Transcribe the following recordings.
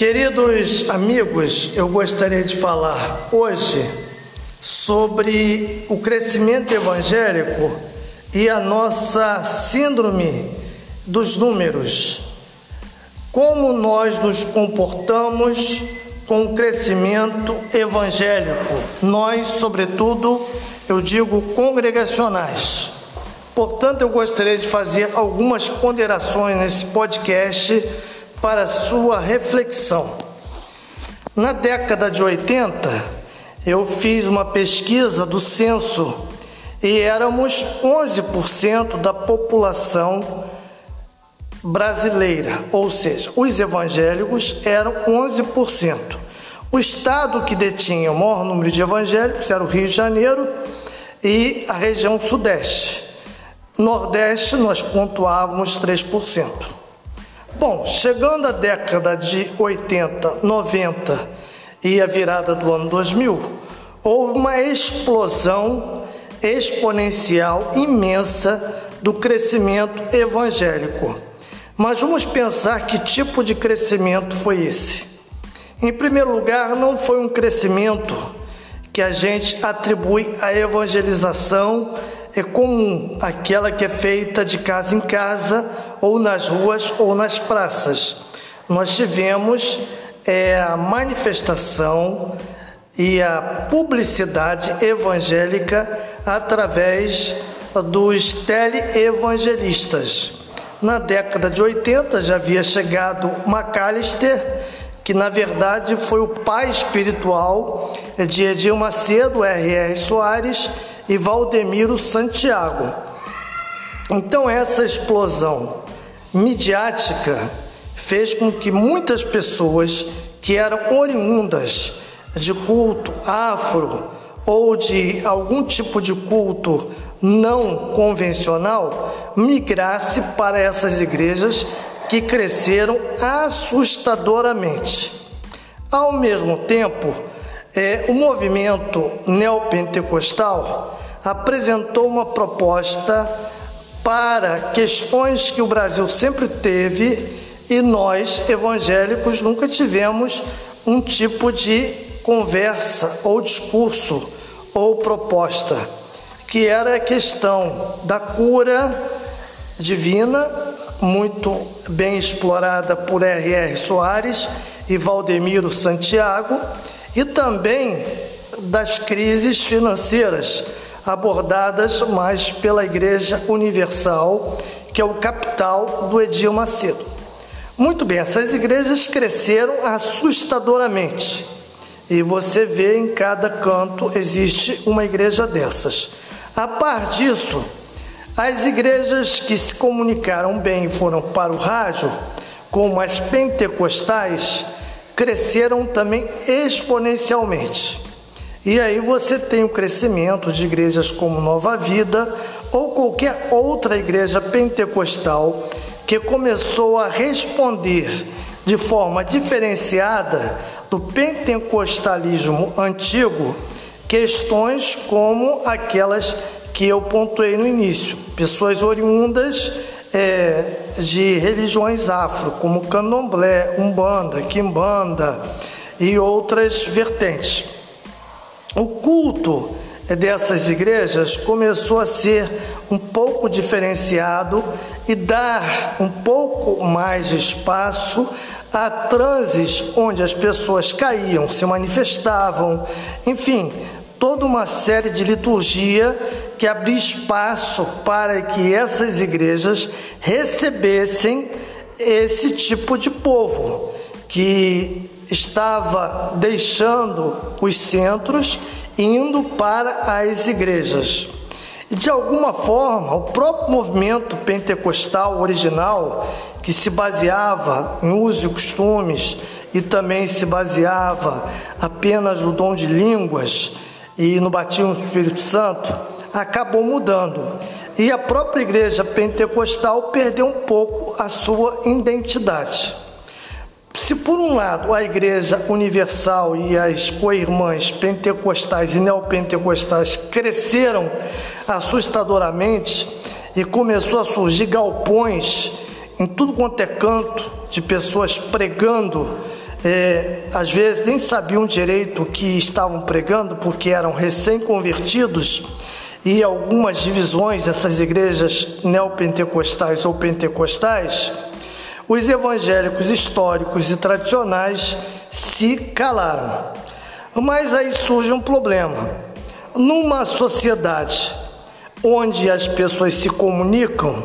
Queridos amigos, eu gostaria de falar hoje sobre o crescimento evangélico e a nossa síndrome dos números. Como nós nos comportamos com o crescimento evangélico, nós, sobretudo, eu digo congregacionais. Portanto, eu gostaria de fazer algumas ponderações nesse podcast para sua reflexão. Na década de 80, eu fiz uma pesquisa do censo e éramos 11% da população brasileira, ou seja, os evangélicos eram 11%. O estado que detinha o maior número de evangélicos era o Rio de Janeiro e a região Sudeste. Nordeste nós pontuávamos 3%. Bom, chegando à década de 80, 90 e a virada do ano 2000, houve uma explosão exponencial imensa do crescimento evangélico. Mas vamos pensar que tipo de crescimento foi esse. Em primeiro lugar, não foi um crescimento que a gente atribui à evangelização é comum, aquela que é feita de casa em casa, ou nas ruas ou nas praças. Nós tivemos é, a manifestação e a publicidade evangélica através dos teleevangelistas. Na década de 80 já havia chegado Macalister, que na verdade foi o pai espiritual de Edir Macedo, R.R. Soares e Valdemiro Santiago. Então, essa explosão midiática fez com que muitas pessoas que eram oriundas de culto afro ou de algum tipo de culto não convencional migrasse para essas igrejas que cresceram assustadoramente. Ao mesmo tempo, é, o movimento neopentecostal apresentou uma proposta para questões que o Brasil sempre teve e nós, evangélicos, nunca tivemos um tipo de conversa ou discurso ou proposta, que era a questão da cura divina, muito bem explorada por R.R. Soares e Valdemiro Santiago, e também das crises financeiras abordadas mais pela Igreja Universal, que é o capital do Edir Macedo. Muito bem, essas igrejas cresceram assustadoramente. E você vê em cada canto existe uma igreja dessas. A par disso, as igrejas que se comunicaram bem e foram para o rádio, como as pentecostais, cresceram também exponencialmente. E aí você tem o crescimento de igrejas como Nova Vida ou qualquer outra igreja pentecostal que começou a responder de forma diferenciada do pentecostalismo antigo questões como aquelas que eu pontuei no início, pessoas oriundas é, de religiões afro, como candomblé, umbanda, quimbanda e outras vertentes. O culto dessas igrejas começou a ser um pouco diferenciado e dar um pouco mais de espaço a transes onde as pessoas caíam, se manifestavam, enfim, toda uma série de liturgia que abria espaço para que essas igrejas recebessem esse tipo de povo que estava deixando os centros indo para as igrejas. De alguma forma, o próprio movimento pentecostal original, que se baseava em usos e costumes e também se baseava apenas no dom de línguas e no batismo do Espírito Santo, acabou mudando. E a própria igreja pentecostal perdeu um pouco a sua identidade. Se por um lado a Igreja Universal e as co-irmãs pentecostais e neopentecostais cresceram assustadoramente e começou a surgir galpões em tudo quanto é canto de pessoas pregando é, às vezes nem sabiam direito o que estavam pregando, porque eram recém-convertidos, e algumas divisões dessas igrejas neopentecostais ou pentecostais, os evangélicos históricos e tradicionais se calaram. Mas aí surge um problema. Numa sociedade onde as pessoas se comunicam,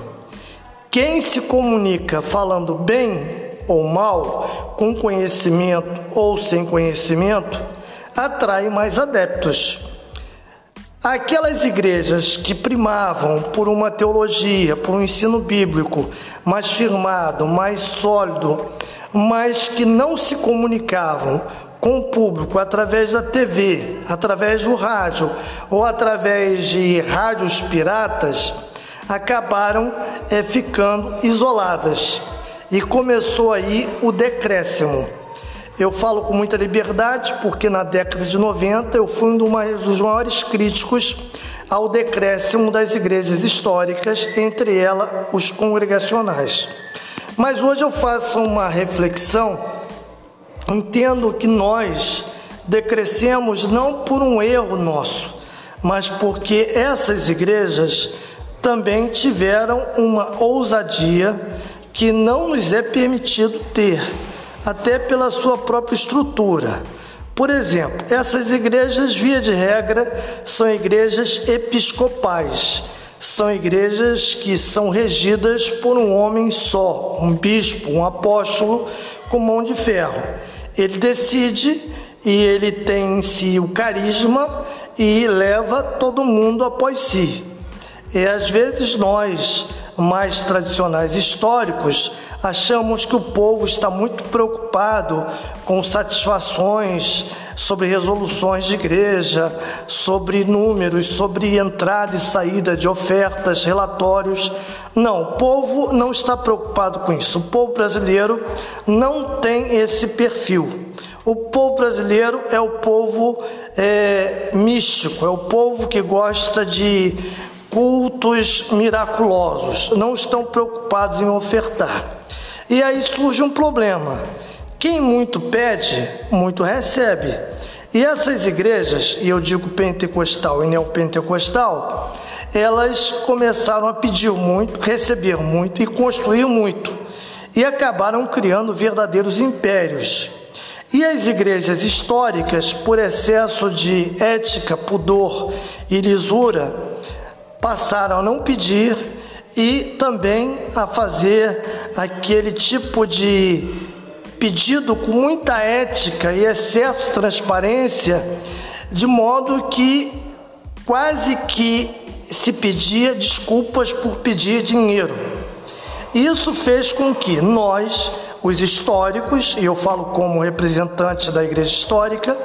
quem se comunica falando bem ou mal, com conhecimento ou sem conhecimento, atrai mais adeptos. Aquelas igrejas que primavam por uma teologia, por um ensino bíblico mais firmado, mais sólido, mas que não se comunicavam com o público através da TV, através do rádio ou através de rádios piratas, acabaram é, ficando isoladas e começou aí o decréscimo. Eu falo com muita liberdade porque na década de 90 eu fui um dos maiores críticos ao decréscimo das igrejas históricas, entre elas os congregacionais. Mas hoje eu faço uma reflexão, entendo que nós decrescemos não por um erro nosso, mas porque essas igrejas também tiveram uma ousadia que não nos é permitido ter até pela sua própria estrutura. Por exemplo, essas igrejas, via de regra, são igrejas episcopais, são igrejas que são regidas por um homem só, um bispo, um apóstolo com mão de ferro. Ele decide e ele tem em si o carisma e leva todo mundo após si. E às vezes nós, mais tradicionais históricos, achamos que o povo está muito preocupado com satisfações sobre resoluções de igreja, sobre números, sobre entrada e saída de ofertas, relatórios. Não, o povo não está preocupado com isso. O povo brasileiro não tem esse perfil. O povo brasileiro é o povo é, místico, é o povo que gosta de cultos miraculosos, não estão preocupados em ofertar. E aí surge um problema. Quem muito pede, muito recebe. E essas igrejas, e eu digo pentecostal e neopentecostal, elas começaram a pedir muito, receber muito e construir muito. E acabaram criando verdadeiros impérios. E as igrejas históricas, por excesso de ética, pudor e lisura, passaram a não pedir e também a fazer aquele tipo de pedido com muita ética e excesso de transparência, de modo que quase que se pedia desculpas por pedir dinheiro. Isso fez com que nós, os históricos, e eu falo como representante da igreja histórica,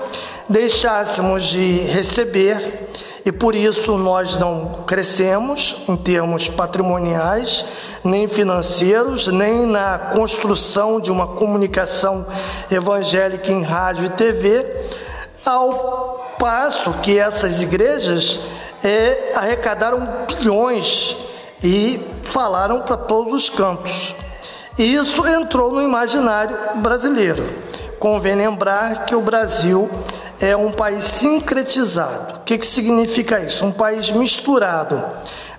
deixássemos de receber e por isso nós não crescemos em termos patrimoniais, nem financeiros, nem na construção de uma comunicação evangélica em rádio e TV, ao passo que essas igrejas é, arrecadaram bilhões e falaram para todos os cantos. E isso entrou no imaginário brasileiro. Convém lembrar que o Brasil é um país sincretizado. O que, que significa isso? Um país misturado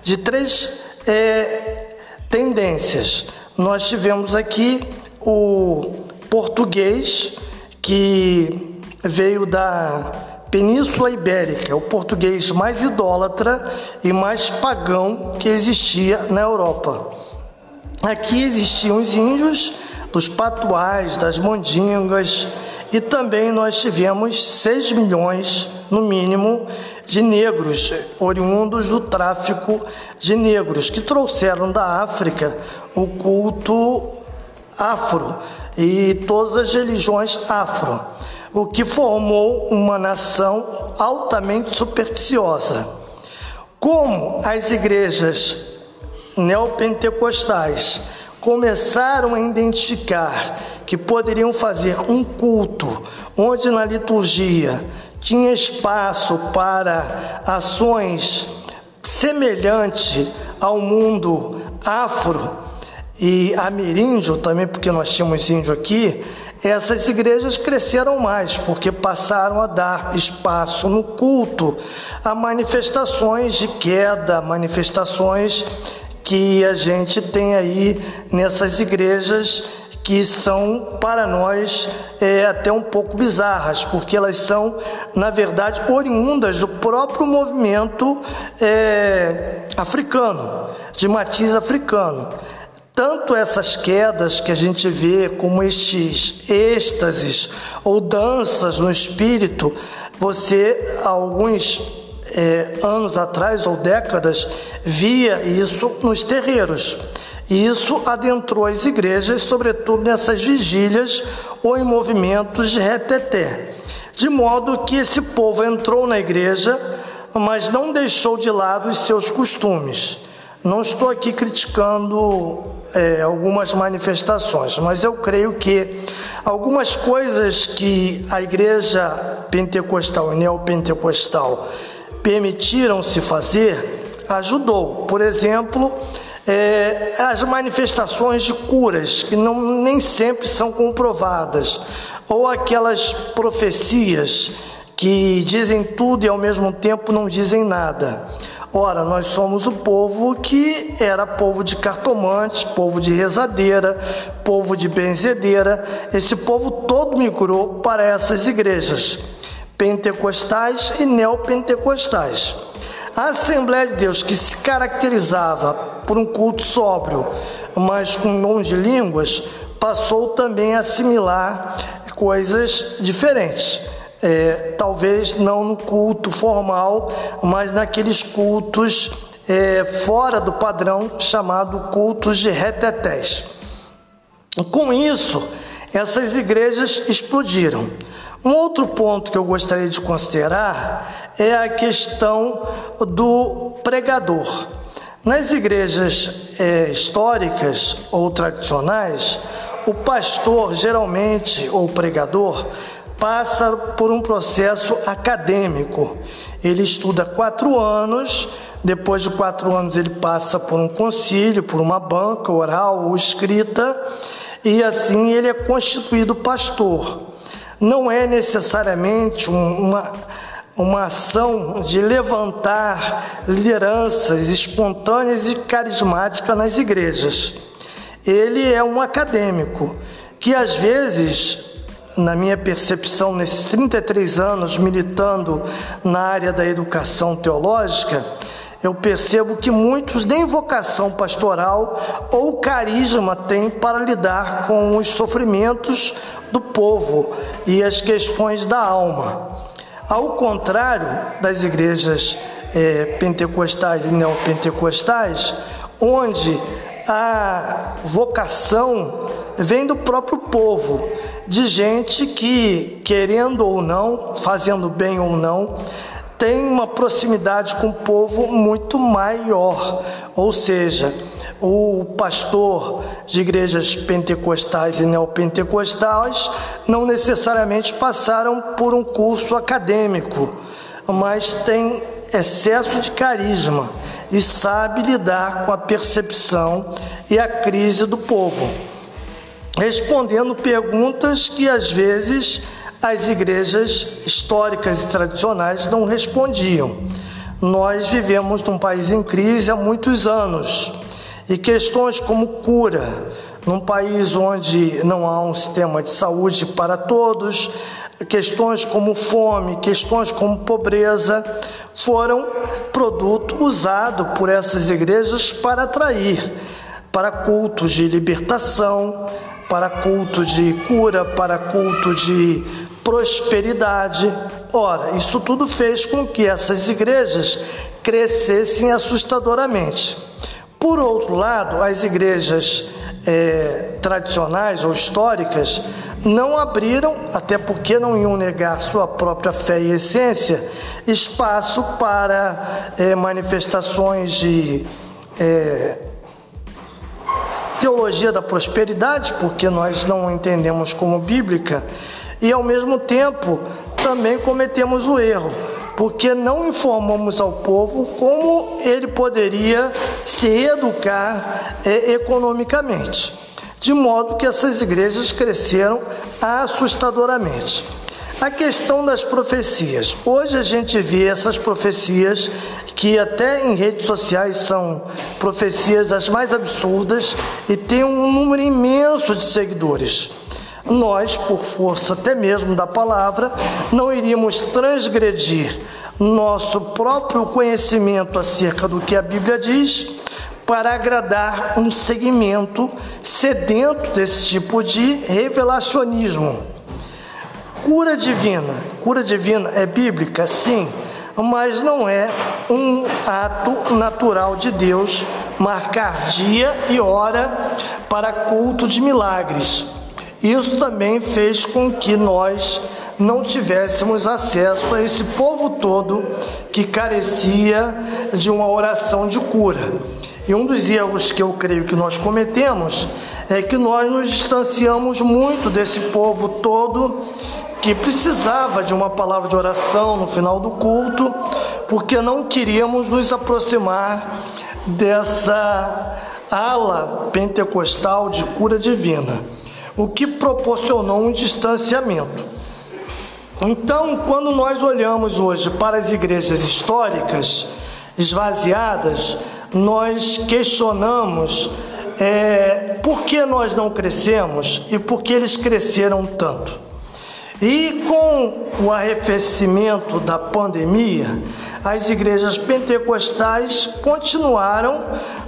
de três é, tendências. Nós tivemos aqui o português, que veio da Península Ibérica, o português mais idólatra e mais pagão que existia na Europa. Aqui existiam os índios, dos patuais, das mandingas, e também nós tivemos 6 milhões, no mínimo, de negros oriundos do tráfico de negros que trouxeram da África o culto afro e todas as religiões afro, o que formou uma nação altamente supersticiosa. Como as igrejas neopentecostais começaram a identificar que poderiam fazer um culto onde na liturgia tinha espaço para ações semelhantes ao mundo afro e ameríndio também, porque nós tínhamos índio aqui, essas igrejas cresceram mais, porque passaram a dar espaço no culto a manifestações de queda, manifestações que a gente tem aí nessas igrejas que são para nós é, até um pouco bizarras, porque elas são, na verdade, oriundas do próprio movimento é, africano, de matiz africano. Tanto essas quedas que a gente vê, como estes êxtases ou danças no espírito, você, alguns é, anos atrás ou décadas, via isso nos terreiros. E isso adentrou as igrejas, sobretudo nessas vigílias ou em movimentos de reteté. De modo que esse povo entrou na igreja, mas não deixou de lado os seus costumes. Não estou aqui criticando é, algumas manifestações, mas eu creio que algumas coisas que a igreja pentecostal e neopentecostal permitiram se fazer ajudou. Por exemplo, é, as manifestações de curas que não, nem sempre são comprovadas, ou aquelas profecias que dizem tudo e ao mesmo tempo não dizem nada. Ora, nós somos o povo que era povo de cartomantes, povo de rezadeira, povo de benzedeira. Esse povo todo migrou para essas igrejas, pentecostais e neopentecostais. A Assembleia de Deus, que se caracterizava por um culto sóbrio, mas com dom de línguas, passou também a assimilar coisas diferentes. É, talvez não no culto formal, mas naqueles cultos é, fora do padrão chamado cultos de retetés. Com isso, essas igrejas explodiram. Um outro ponto que eu gostaria de considerar é a questão do pregador. Nas igrejas é, históricas ou tradicionais, o pastor, geralmente, ou pregador, passa por um processo acadêmico. Ele estuda quatro anos, depois de quatro anos, ele passa por um concílio, por uma banca oral ou escrita, e assim ele é constituído pastor não é necessariamente uma, uma ação de levantar lideranças espontâneas e carismáticas nas igrejas. Ele é um acadêmico que às vezes, na minha percepção, nesses 33 anos militando na área da educação teológica, eu percebo que muitos nem vocação pastoral ou carisma têm para lidar com os sofrimentos do povo e as questões da alma. Ao contrário das igrejas é, pentecostais e neopentecostais, onde a vocação vem do próprio povo, de gente que, querendo ou não, fazendo bem ou não, tem uma proximidade com o povo muito maior, ou seja, o pastor de igrejas pentecostais e neopentecostais não necessariamente passaram por um curso acadêmico, mas tem excesso de carisma e sabe lidar com a percepção e a crise do povo, respondendo perguntas que às vezes as igrejas históricas e tradicionais não respondiam. Nós vivemos num país em crise há muitos anos e questões como cura, num país onde não há um sistema de saúde para todos, questões como fome, questões como pobreza, foram produto usado por essas igrejas para atrair para cultos de libertação, para culto de cura, para culto de prosperidade. Ora, isso tudo fez com que essas igrejas crescessem assustadoramente. Por outro lado, as igrejas é, tradicionais ou históricas não abriram, até porque não iam negar sua própria fé e essência, espaço para é, manifestações de é, teologia da prosperidade, porque nós não entendemos como bíblica e ao mesmo tempo também cometemos o erro, porque não informamos ao povo como ele poderia se educar é, economicamente. de modo que essas igrejas cresceram assustadoramente. A questão das profecias. Hoje a gente vê essas profecias que até em redes sociais são profecias as mais absurdas e tem um número imenso de seguidores. Nós, por força até mesmo da palavra, não iríamos transgredir nosso próprio conhecimento acerca do que a Bíblia diz para agradar um segmento sedento desse tipo de revelacionismo. Cura divina. Cura divina é bíblica? Sim, mas não é um ato natural de Deus marcar dia e hora para culto de milagres. Isso também fez com que nós não tivéssemos acesso a esse povo todo que carecia de uma oração de cura. E um dos erros que eu creio que nós cometemos é que nós nos distanciamos muito desse povo todo que precisava de uma palavra de oração no final do culto, porque não queríamos nos aproximar dessa ala pentecostal de cura divina, o que proporcionou um distanciamento. Então, quando nós olhamos hoje para as igrejas históricas esvaziadas, nós questionamos é, por que nós não crescemos e por que eles cresceram tanto. E com o arrefecimento da pandemia, as igrejas pentecostais continuaram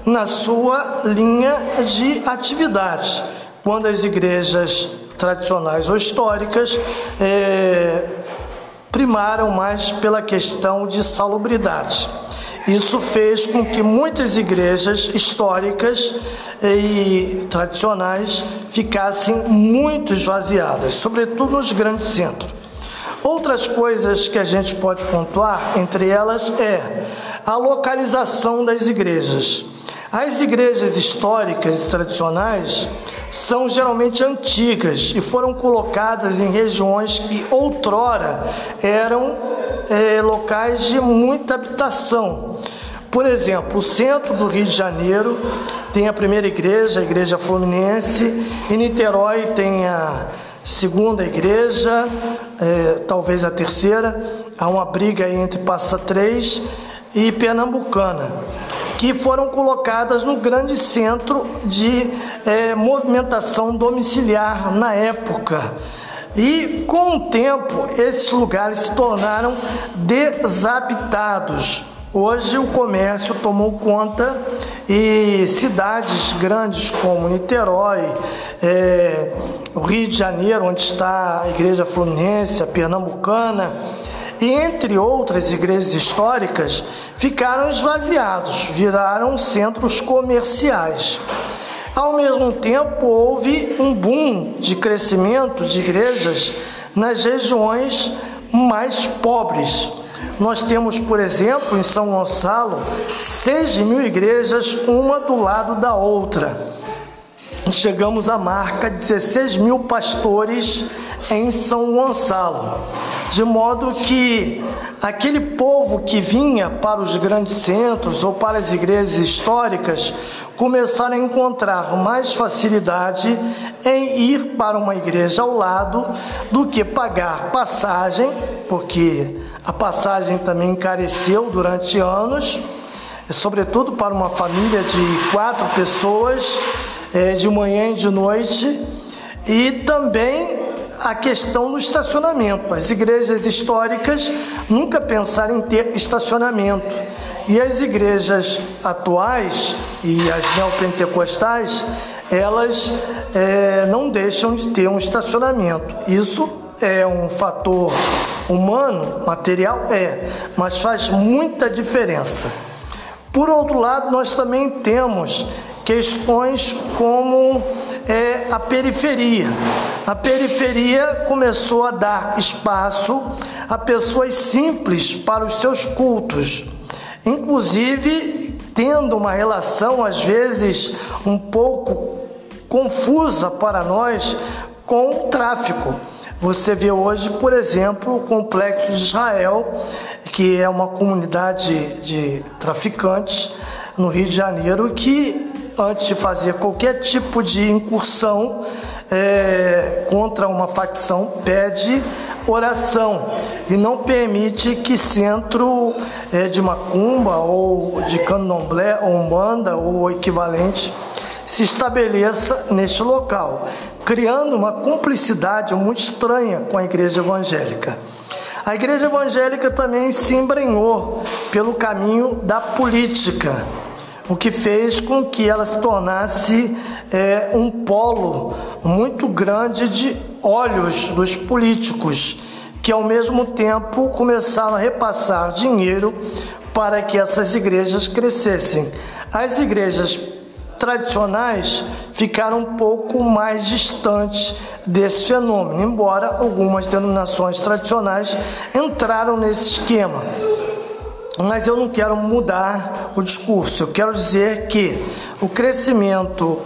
na sua linha de atividade, quando as igrejas tradicionais ou históricas é, primaram mais pela questão de salubridade. Isso fez com que muitas igrejas históricas e tradicionais ficassem muito esvaziadas, sobretudo nos grandes centros. Outras coisas que a gente pode pontuar, entre elas, é a localização das igrejas. As igrejas históricas e tradicionais são geralmente antigas e foram colocadas em regiões que outrora eram é, locais de muita habitação. Por exemplo, o centro do Rio de Janeiro tem a primeira igreja, a Igreja Fluminense, em Niterói tem a segunda igreja, é, talvez a terceira, há uma briga entre Passa Três e Pernambucana, que foram colocadas no grande centro de é, movimentação domiciliar na época. E com o tempo, esses lugares se tornaram desabitados. Hoje o comércio tomou conta e cidades grandes como Niterói, é, o Rio de Janeiro, onde está a Igreja Fluminense, a Pernambucana, entre outras igrejas históricas, ficaram esvaziados, viraram centros comerciais. Ao mesmo tempo, houve um boom de crescimento de igrejas nas regiões mais pobres. Nós temos, por exemplo, em São Gonçalo, 6 mil igrejas, uma do lado da outra. Chegamos à marca de 16 mil pastores em São Gonçalo, de modo que aquele povo que vinha para os grandes centros ou para as igrejas históricas começaram a encontrar mais facilidade em ir para uma igreja ao lado do que pagar passagem, porque a passagem também encareceu durante anos, sobretudo para uma família de quatro pessoas, é, de manhã e de noite, e também a questão do estacionamento. As igrejas históricas nunca pensaram em ter estacionamento. E as igrejas atuais e as neopentecostais, elas é, não deixam de ter um estacionamento. Isso é um fator humano, material? É, mas faz muita diferença. Por outro lado, nós também temos questões como é, a periferia. A periferia começou a dar espaço a pessoas simples para os seus cultos, inclusive tendo uma relação às vezes um pouco confusa para nós com o tráfico. Você vê hoje, por exemplo, o Complexo de Israel, que é uma comunidade de traficantes no Rio de Janeiro, que antes de fazer qualquer tipo de incursão é, contra uma facção, pede oração e não permite que centro é, de macumba ou de candomblé ou umbanda ou equivalente se estabeleça neste local, criando uma cumplicidade muito estranha com a igreja evangélica. A igreja evangélica também se embrenhou pelo caminho da política, o que fez com que ela se tornasse é, um polo muito grande de olhos dos políticos, que ao mesmo tempo começaram a repassar dinheiro para que essas igrejas crescessem. As igrejas tradicionais ficaram um pouco mais distantes desse fenômeno, embora algumas denominações tradicionais entraram nesse esquema. Mas eu não quero mudar o discurso, eu quero dizer que o crescimento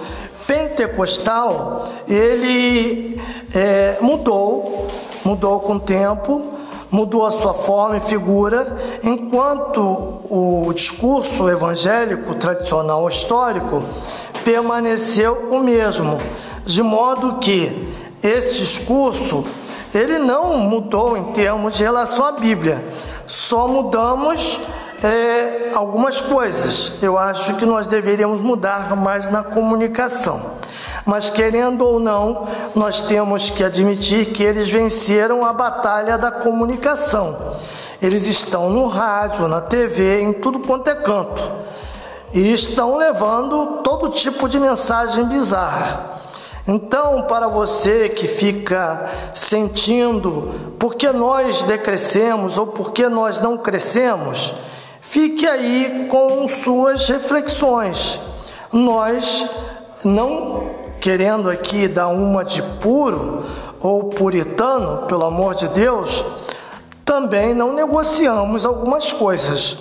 pentecostal ele é, mudou, mudou com o tempo, mudou a sua forma e figura, enquanto o discurso evangélico tradicional histórico permaneceu o mesmo, de modo que esse discurso ele não mudou em termos de relação à Bíblia, só mudamos é, algumas coisas. Eu acho que nós deveríamos mudar mais na comunicação. Mas querendo ou não, nós temos que admitir que eles venceram a batalha da comunicação. Eles estão no rádio, na TV, em tudo quanto é canto. E estão levando todo tipo de mensagem bizarra. Então, para você que fica sentindo porque nós decrescemos ou porque nós não crescemos, fique aí com suas reflexões. Nós não querendo aqui dar uma de puro ou puritano, pelo amor de Deus, também não negociamos algumas coisas.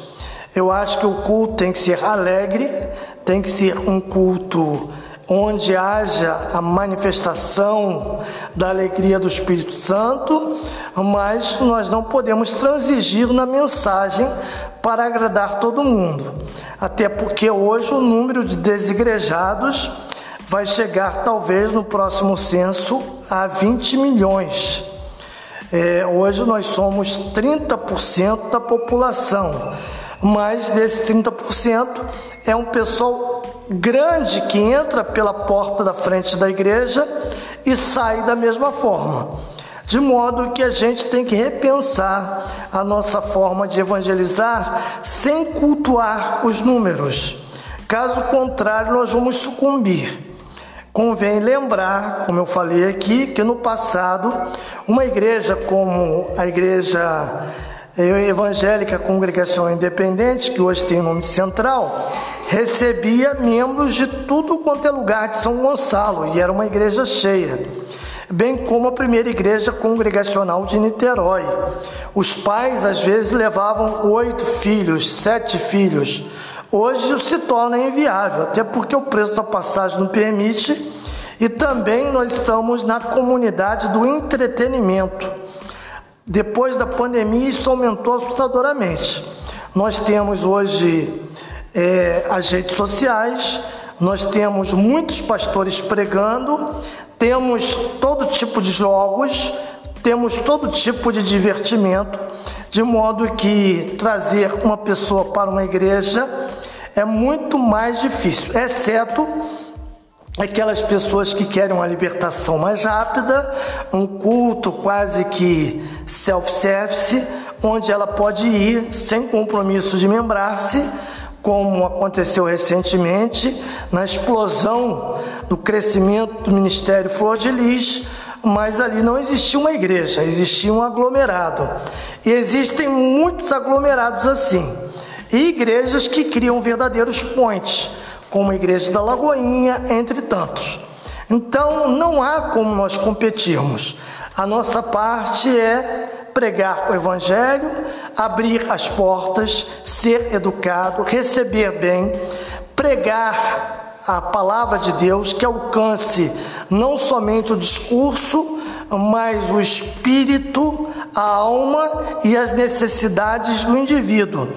Eu acho que o culto tem que ser alegre, tem que ser um culto onde haja a manifestação da alegria do Espírito Santo, mas nós não podemos transigir na mensagem para agradar todo mundo. Até porque hoje o número de desigrejados vai chegar, talvez, no próximo censo a 20 milhões. É, hoje nós somos 30% da população, mas desse 30% é um pessoal grande que entra pela porta da frente da igreja e sai da mesma forma. De modo que a gente tem que repensar a nossa forma de evangelizar sem cultuar os números. Caso contrário, nós vamos sucumbir. Convém lembrar, como eu falei aqui, que no passado, uma igreja como a Igreja Evangélica Congregação Independente, que hoje tem nome Central, recebia membros de tudo quanto é lugar de São Gonçalo e era uma igreja cheia, bem como a primeira igreja congregacional de Niterói. Os pais às vezes levavam oito filhos, sete filhos. Hoje se torna inviável, até porque o preço da passagem não permite e também nós estamos na comunidade do entretenimento. Depois da pandemia, isso aumentou assustadoramente. Nós temos hoje é, as redes sociais, nós temos muitos pastores pregando, temos todo tipo de jogos, temos todo tipo de divertimento, de modo que trazer uma pessoa para uma igreja é muito mais difícil, exceto aquelas pessoas que querem uma libertação mais rápida, um culto quase que self-service, onde ela pode ir sem compromisso de membrar-se como aconteceu recentemente na explosão do crescimento do Ministério Flor de Lis, mas ali não existia uma igreja, existia um aglomerado. E existem muitos aglomerados assim. E igrejas que criam verdadeiros pontes, como a Igreja da Lagoinha, entre tantos. Então não há como nós competirmos. A nossa parte é pregar o Evangelho, abrir as portas, ser educado, receber bem, pregar a palavra de Deus que alcance não somente o discurso, mas o espírito, a alma e as necessidades do indivíduo.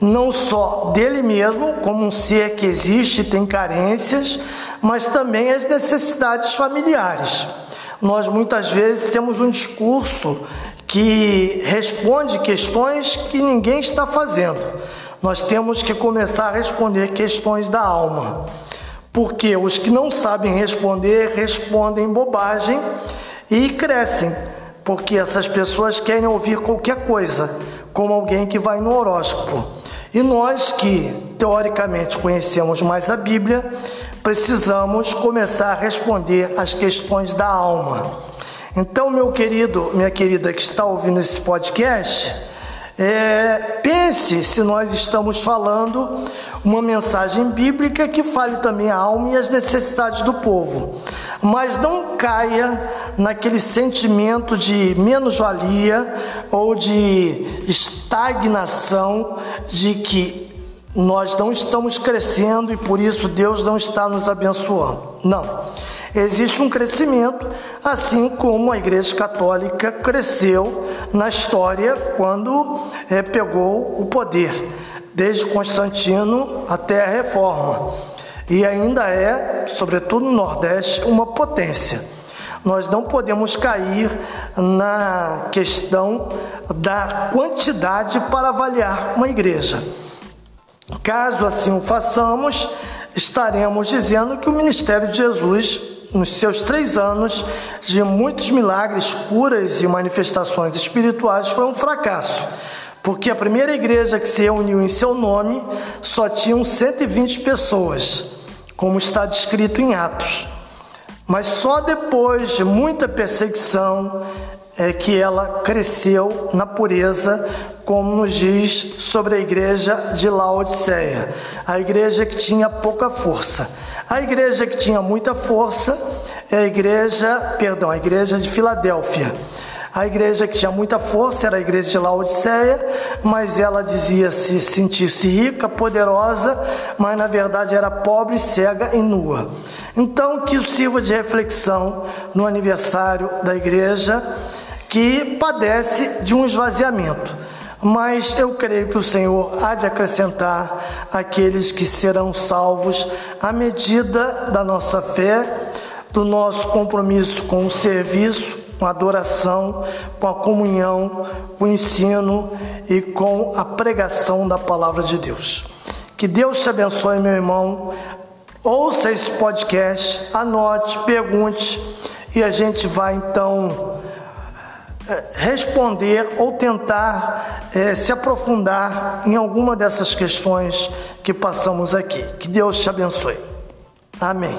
Não só dele mesmo, como um ser que existe e tem carências, mas também as necessidades familiares. Nós muitas vezes temos um discurso que responde questões que ninguém está fazendo. Nós temos que começar a responder questões da alma. Porque os que não sabem responder respondem bobagem e crescem, porque essas pessoas querem ouvir qualquer coisa, como alguém que vai no horóscopo. E nós que teoricamente conhecemos mais a Bíblia, precisamos começar a responder as questões da alma. Então, meu querido, minha querida que está ouvindo esse podcast, é, pense se nós estamos falando uma mensagem bíblica que fale também a alma e as necessidades do povo, mas não caia naquele sentimento de menos-valia ou de estagnação de que nós não estamos crescendo e por isso Deus não está nos abençoando. Não. Existe um crescimento, assim como a Igreja Católica cresceu na história quando é, pegou o poder, desde Constantino até a Reforma. E ainda é, sobretudo no Nordeste, uma potência. Nós não podemos cair na questão da quantidade para avaliar uma igreja. Caso assim o façamos, estaremos dizendo que o ministério de Jesus, nos seus três anos de muitos milagres, curas e manifestações espirituais, foi um fracasso. Porque a primeira igreja que se reuniu em seu nome só tinham 120 pessoas, como está descrito em Atos. Mas só depois de muita perseguição é que ela cresceu na pureza, como nos diz sobre a igreja de Laodiceia, a igreja que tinha pouca força. A igreja que tinha muita força é a igreja, perdão, a igreja de Filadélfia. A igreja que tinha muita força era a igreja de Laodiceia, mas ela dizia-se sentir-se rica, poderosa, mas na verdade era pobre, cega e nua. Então, que isso sirva de reflexão no aniversário da igreja que padece de um esvaziamento. Mas eu creio que o Senhor há de acrescentar aqueles que serão salvos à medida da nossa fé, do nosso compromisso com o serviço, com a adoração, com a comunhão, com o ensino e com a pregação da palavra de Deus. Que Deus te abençoe, meu irmão. Ouça esse podcast, anote, pergunte e a gente vai então responder ou tentar é, se aprofundar em alguma dessas questões que passamos aqui. Que Deus te abençoe. Amém.